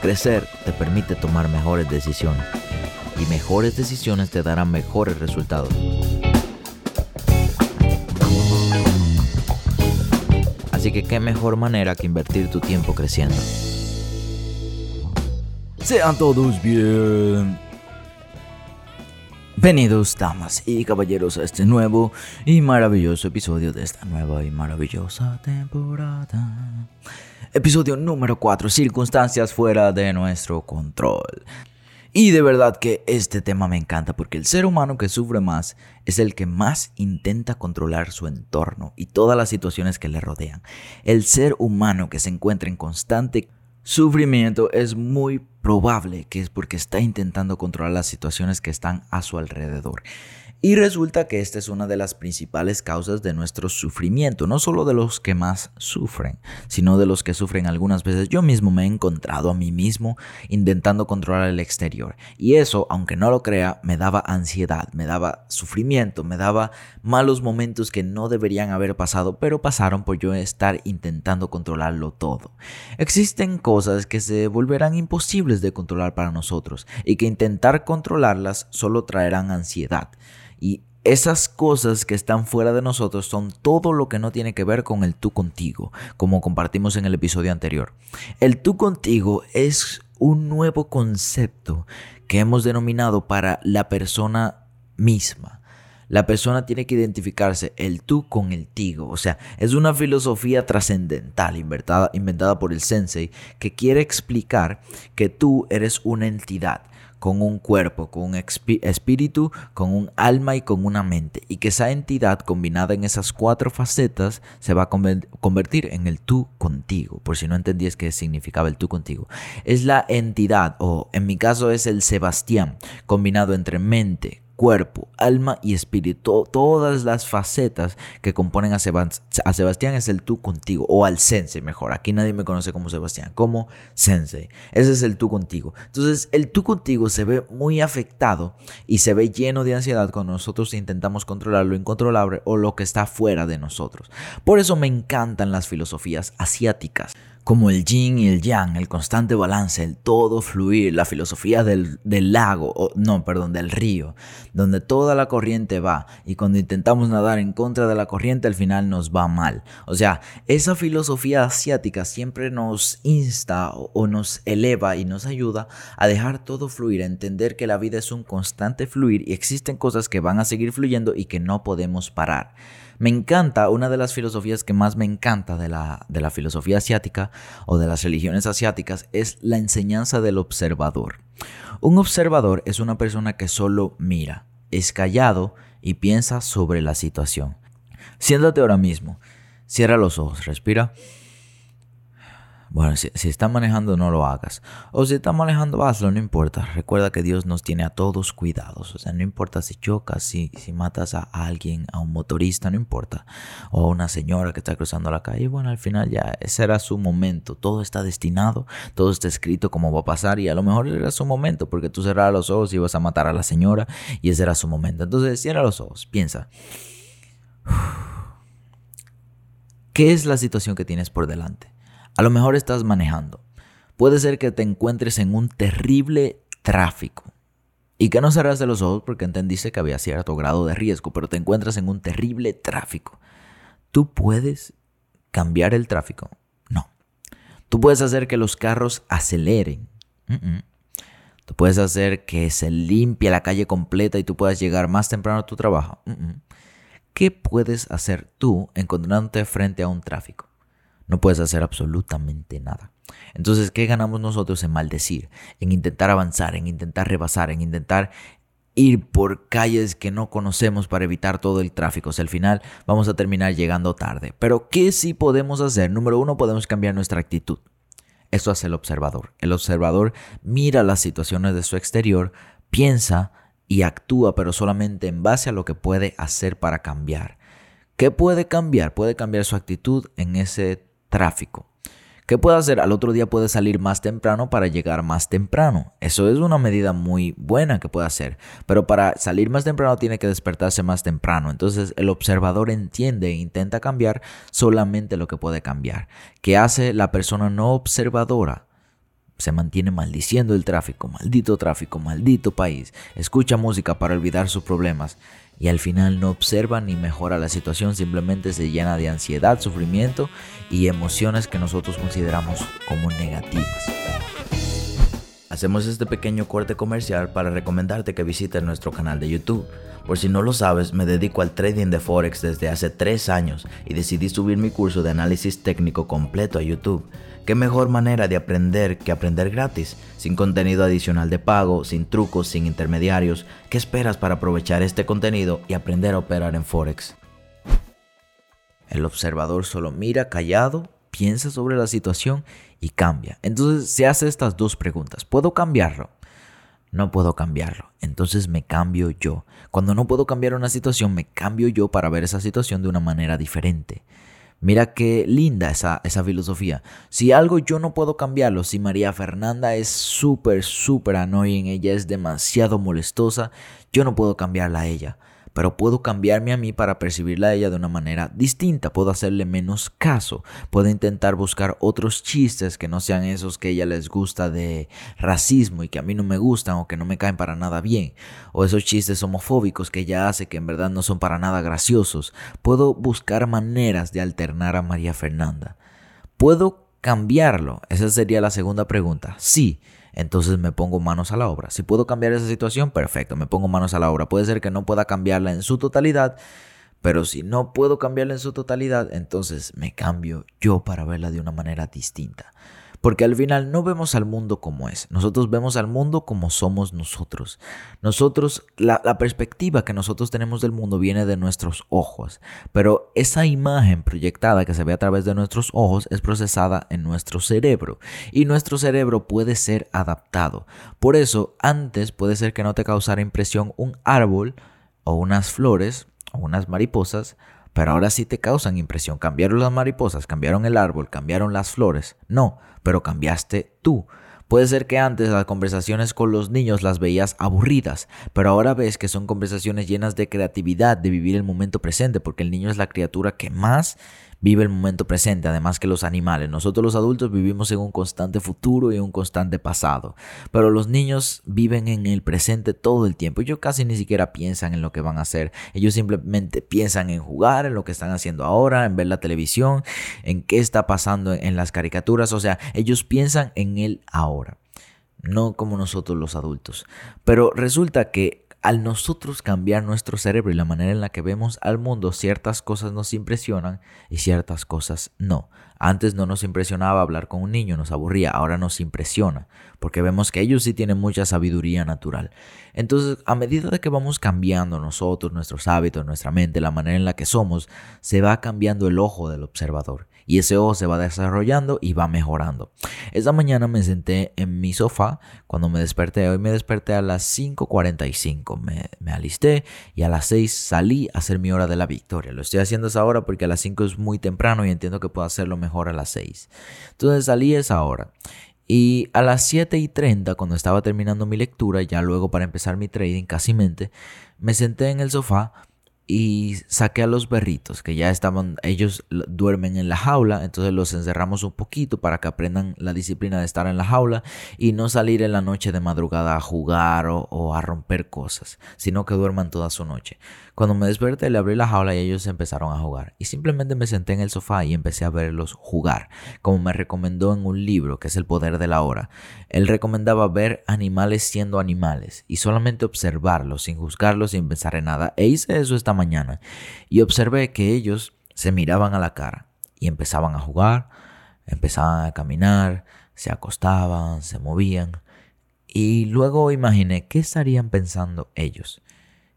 Crecer te permite tomar mejores decisiones y mejores decisiones te darán mejores resultados. Así que qué mejor manera que invertir tu tiempo creciendo. Sean todos bien. Bienvenidos damas y caballeros a este nuevo y maravilloso episodio de esta nueva y maravillosa temporada. Episodio número 4, circunstancias fuera de nuestro control. Y de verdad que este tema me encanta porque el ser humano que sufre más es el que más intenta controlar su entorno y todas las situaciones que le rodean. El ser humano que se encuentra en constante sufrimiento es muy probable que es porque está intentando controlar las situaciones que están a su alrededor. Y resulta que esta es una de las principales causas de nuestro sufrimiento, no solo de los que más sufren, sino de los que sufren algunas veces. Yo mismo me he encontrado a mí mismo intentando controlar el exterior. Y eso, aunque no lo crea, me daba ansiedad, me daba sufrimiento, me daba malos momentos que no deberían haber pasado, pero pasaron por yo estar intentando controlarlo todo. Existen cosas que se volverán imposibles de controlar para nosotros y que intentar controlarlas solo traerán ansiedad. Y esas cosas que están fuera de nosotros son todo lo que no tiene que ver con el tú contigo, como compartimos en el episodio anterior. El tú contigo es un nuevo concepto que hemos denominado para la persona misma. La persona tiene que identificarse el tú con el tigo. O sea, es una filosofía trascendental inventada, inventada por el sensei que quiere explicar que tú eres una entidad con un cuerpo, con un espíritu, con un alma y con una mente. Y que esa entidad combinada en esas cuatro facetas se va a convertir en el tú contigo. Por si no entendías qué significaba el tú contigo. Es la entidad, o en mi caso es el Sebastián, combinado entre mente, cuerpo, alma y espíritu. Todas las facetas que componen a, Sebastián es el tú contigo, o al sensei mejor. Aquí nadie me conoce como Sebastián, como sensei. Ese es el tú contigo. Entonces, el tú contigo se ve muy afectado y se ve lleno de ansiedad cuando nosotros intentamos controlar lo incontrolable o lo que está fuera de nosotros. Por eso me encantan las filosofías asiáticas como el yin y el yang, el constante balance, el todo fluir, la filosofía del, lago, o, no, perdón, del río, donde toda la corriente va y cuando intentamos nadar en contra de la corriente al final nos va mal. O sea, esa filosofía asiática siempre nos insta o nos eleva y nos ayuda a dejar todo fluir, a entender que la vida es un constante fluir y existen cosas que van a seguir fluyendo y que no podemos parar. Me encanta, una de las filosofías que más me encanta de la, de la filosofía asiática o de las religiones asiáticas es la enseñanza del observador. Un observador es una persona que solo mira, es callado y piensa sobre la situación. Siéntate ahora mismo, cierra los ojos, respira. Bueno, si, si estás manejando no lo hagas. O si estás manejando hazlo, no importa. Recuerda que Dios nos tiene a todos cuidados. O sea, no importa si chocas, si, si matas a alguien, a un motorista, no importa. O a una señora que está cruzando la calle. Bueno, al final ya ese era su momento. Todo está destinado, todo está escrito cómo va a pasar. Y a lo mejor era su momento porque tú cerrabas los ojos y ibas a matar a la señora. Y ese era su momento. Entonces cierra los ojos, piensa. ¿Qué es la situación que tienes por delante? A lo mejor estás manejando. Puede ser que te encuentres en un terrible tráfico. Y que no cerraste los ojos porque entendiste que había cierto grado de riesgo, pero te encuentras en un terrible tráfico. ¿Tú puedes cambiar el tráfico? No. ¿Tú puedes hacer que los carros aceleren? ¿Tú puedes hacer que se limpie la calle completa y tú puedas llegar más temprano a tu trabajo? ¿Qué puedes hacer tú encontrándote frente a un tráfico? No puedes hacer absolutamente nada. Entonces, ¿qué ganamos nosotros en maldecir? En intentar avanzar, en intentar rebasar, en intentar ir por calles que no conocemos para evitar todo el tráfico. O sea, al final vamos a terminar llegando tarde. Pero ¿qué sí podemos hacer? Número uno, podemos cambiar nuestra actitud. Eso hace el observador. El observador mira las situaciones de su exterior, piensa y actúa, pero solamente en base a lo que puede hacer para cambiar. ¿Qué puede cambiar? Puede cambiar su actitud en ese tráfico. ¿Qué puede hacer? Al otro día puede salir más temprano para llegar más temprano. Eso es una medida muy buena que puede hacer. Pero para salir más temprano tiene que despertarse más temprano. Entonces el observador entiende e intenta cambiar solamente lo que puede cambiar. ¿Qué hace la persona no observadora? se mantiene maldiciendo el tráfico, maldito tráfico, maldito país, escucha música para olvidar sus problemas y al final no observa ni mejora la situación, simplemente se llena de ansiedad, sufrimiento y emociones que nosotros consideramos como negativas. Hacemos este pequeño corte comercial para recomendarte que visites nuestro canal de YouTube. Por si no lo sabes, me dedico al trading de Forex desde hace 3 años y decidí subir mi curso de análisis técnico completo a YouTube. ¿Qué mejor manera de aprender que aprender gratis? Sin contenido adicional de pago, sin trucos, sin intermediarios. ¿Qué esperas para aprovechar este contenido y aprender a operar en Forex? El observador solo mira callado, piensa sobre la situación y cambia. Entonces se hace estas dos preguntas. ¿Puedo cambiarlo? No puedo cambiarlo. Entonces me cambio yo. Cuando no puedo cambiar una situación, me cambio yo para ver esa situación de una manera diferente. Mira qué linda esa, esa filosofía. Si algo yo no puedo cambiarlo, si María Fernanda es súper, súper annoying, ella es demasiado molestosa, yo no puedo cambiarla a ella pero puedo cambiarme a mí para percibirla a ella de una manera distinta, puedo hacerle menos caso, puedo intentar buscar otros chistes que no sean esos que ella les gusta de racismo y que a mí no me gustan o que no me caen para nada bien, o esos chistes homofóbicos que ella hace que en verdad no son para nada graciosos. Puedo buscar maneras de alternar a María Fernanda. ¿Puedo cambiarlo? Esa sería la segunda pregunta. Sí entonces me pongo manos a la obra. Si puedo cambiar esa situación, perfecto, me pongo manos a la obra. Puede ser que no pueda cambiarla en su totalidad, pero si no puedo cambiarla en su totalidad, entonces me cambio yo para verla de una manera distinta. Porque al final no vemos al mundo como es, nosotros vemos al mundo como somos nosotros. Nosotros, la, perspectiva que nosotros tenemos del mundo viene de nuestros ojos, pero esa imagen proyectada que se ve a través de nuestros ojos es procesada en nuestro cerebro y nuestro cerebro puede ser adaptado. Por eso, antes puede ser que no te causara impresión un árbol o unas flores o unas mariposas, pero ahora sí te causan impresión. Cambiaron las mariposas, cambiaron el árbol, cambiaron las flores. No, pero cambiaste tú. Puede ser que antes las conversaciones con los niños las veías aburridas, pero ahora ves que son conversaciones llenas de creatividad, de vivir el momento presente, porque el niño es la criatura que más vive el momento presente, además que los animales. Nosotros los adultos vivimos en un constante futuro y un constante pasado, pero los niños viven en el presente todo el tiempo. Ellos casi ni siquiera piensan en lo que van a hacer, ellos simplemente piensan en jugar, en lo que están haciendo ahora, en ver la televisión, en qué está pasando en las caricaturas, o sea, ellos piensan en el ahora. No como nosotros los adultos. Pero resulta que al nosotros cambiar nuestro cerebro y la manera en la que vemos al mundo, ciertas cosas nos impresionan y ciertas cosas no. Antes no nos impresionaba hablar con un niño, nos aburría, ahora nos impresiona, porque vemos que ellos sí tienen mucha sabiduría natural. Entonces, a medida que vamos cambiando nosotros, nuestros hábitos, nuestra mente, la manera en la que somos, se va cambiando el ojo del observador y ese ojo se va desarrollando y va mejorando. Esta mañana me senté en mi sofá cuando me desperté. Hoy me desperté a las 5.45. Me, me alisté y a las 6 salí a hacer mi hora de la victoria. Lo estoy haciendo esa hora porque a las 5 es muy temprano y entiendo que puedo hacerlo mejor a las 6. Entonces salí a esa hora. Y a las 7 y 30, cuando estaba terminando mi lectura, ya luego para empezar mi trading casi mente, me senté en el sofá y saqué a los berritos que ya estaban, ellos duermen en la jaula, entonces los encerramos un poquito para que aprendan la disciplina de estar en la jaula y no salir en la noche de madrugada a jugar o, o a romper cosas, sino que duerman toda su noche. Cuando me desperté le abrí la jaula y ellos empezaron a jugar y simplemente me senté en el sofá y empecé a verlos jugar, como me recomendó en un libro que es El Poder de la Hora. Él recomendaba ver animales siendo animales y solamente observarlos sin juzgarlos sin pensar en nada. E hice eso esta y observé que ellos se miraban a la cara y empezaban a jugar, empezaban a caminar, se acostaban, se movían y luego imaginé qué estarían pensando ellos.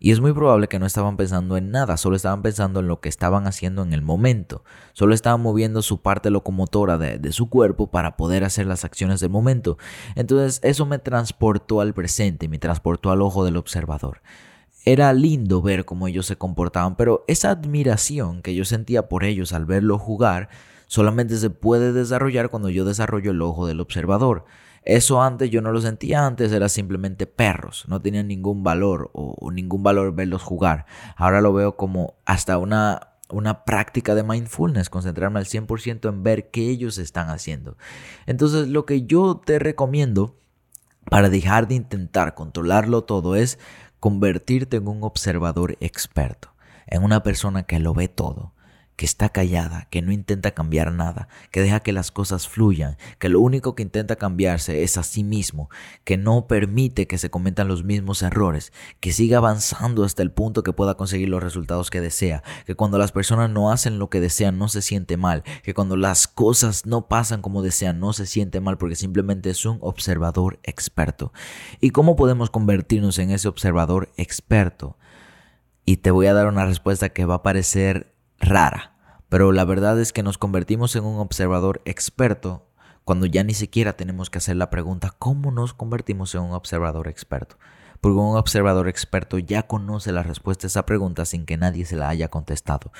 Y es muy probable que no estaban pensando en nada, solo estaban pensando en lo que estaban haciendo en el momento. Solo estaban moviendo su parte locomotora de, de, su cuerpo para poder hacer las acciones del momento. Entonces eso me transportó al presente, me transportó al ojo del observador. Era lindo ver cómo ellos se comportaban, pero esa admiración que yo sentía por ellos al verlo jugar solamente se puede desarrollar cuando yo desarrollo el ojo del observador. Eso antes yo no lo sentía, antes era simplemente perros, no tenían ningún valor o, ningún valor verlos jugar. Ahora lo veo como hasta una, una práctica de mindfulness, concentrarme al 100% en ver qué ellos están haciendo. Entonces lo que yo te recomiendo para dejar de intentar controlarlo todo es convertirte en un observador experto, en una persona que lo ve todo, que está callada, que no intenta cambiar nada, que deja que las cosas fluyan, que lo único que intenta cambiarse es a sí mismo, que no permite que se cometan los mismos errores, que siga avanzando hasta el punto que pueda conseguir los resultados que desea, que cuando las personas no hacen lo que desean no se siente mal, que cuando las cosas no pasan como desean no se siente mal porque simplemente es un observador experto. ¿Y cómo podemos convertirnos en ese observador experto? Y te voy a dar una respuesta que va a parecer rara pero la verdad es que nos convertimos en un observador experto cuando ya ni siquiera tenemos que hacer la pregunta ¿cómo nos convertimos en un observador experto? Porque un observador experto ya conoce la respuesta a esa pregunta sin que nadie se la haya contestado.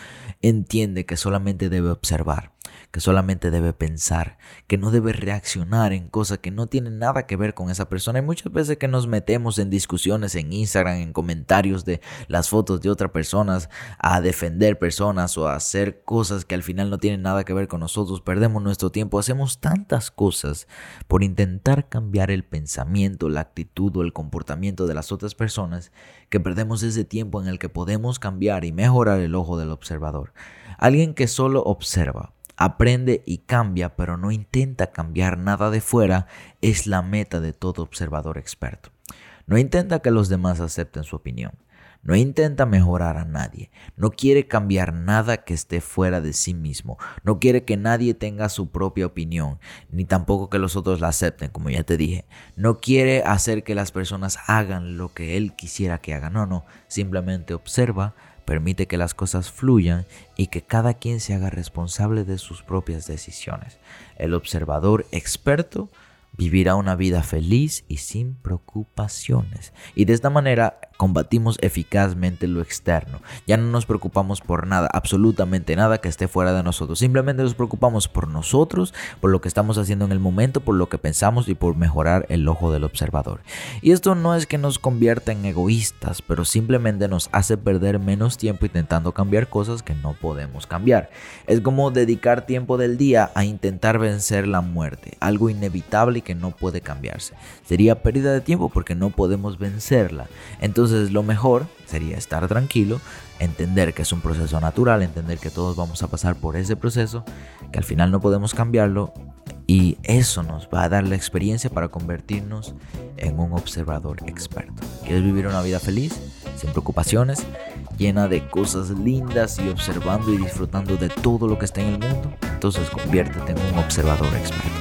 Entiende que solamente debe observar que solamente debe pensar, que no debe reaccionar en cosas que no tienen nada que ver con esa persona. Hay muchas veces que nos metemos en discusiones en Instagram, en comentarios de las fotos de otras personas, a defender personas o a hacer cosas que al final no tienen nada que ver con nosotros. Perdemos nuestro tiempo, hacemos tantas cosas por intentar cambiar el pensamiento, la actitud o el comportamiento de las otras personas que perdemos ese tiempo en el que podemos cambiar y mejorar el ojo del observador. Alguien que solo observa aprende y cambia, pero no intenta cambiar nada de fuera, es la meta de todo observador experto. No intenta que los demás acepten su opinión. No intenta mejorar a nadie. No quiere cambiar nada que esté fuera de sí mismo. No quiere que nadie tenga su propia opinión, ni tampoco que los otros la acepten, como ya te dije. No quiere hacer que las personas hagan lo que él quisiera que hagan. No, no. Simplemente observa, permite que las cosas fluyan y que cada quien se haga responsable de sus propias decisiones. El observador experto vivirá una vida feliz y sin preocupaciones. Y de esta manera combatimos eficazmente lo externo. Ya no nos preocupamos por nada, absolutamente nada que esté fuera de nosotros. Simplemente nos preocupamos por nosotros, por lo que estamos haciendo en el momento, por lo que pensamos y por mejorar el ojo del observador. Y esto no es que nos convierta en egoístas, pero simplemente nos hace perder menos tiempo intentando cambiar cosas que no podemos cambiar. Es como dedicar tiempo del día a intentar vencer la muerte, algo inevitable y que no puede cambiarse. Sería pérdida de tiempo porque no podemos vencerla. Entonces entonces lo mejor sería estar tranquilo, entender que es un proceso natural, entender que todos vamos a pasar por ese proceso, que al final no podemos cambiarlo y eso nos va a dar la experiencia para convertirnos en un observador experto. ¿Quieres vivir una vida feliz, sin preocupaciones, llena de cosas lindas y observando y disfrutando de todo lo que está en el mundo? Entonces conviértete en un observador experto.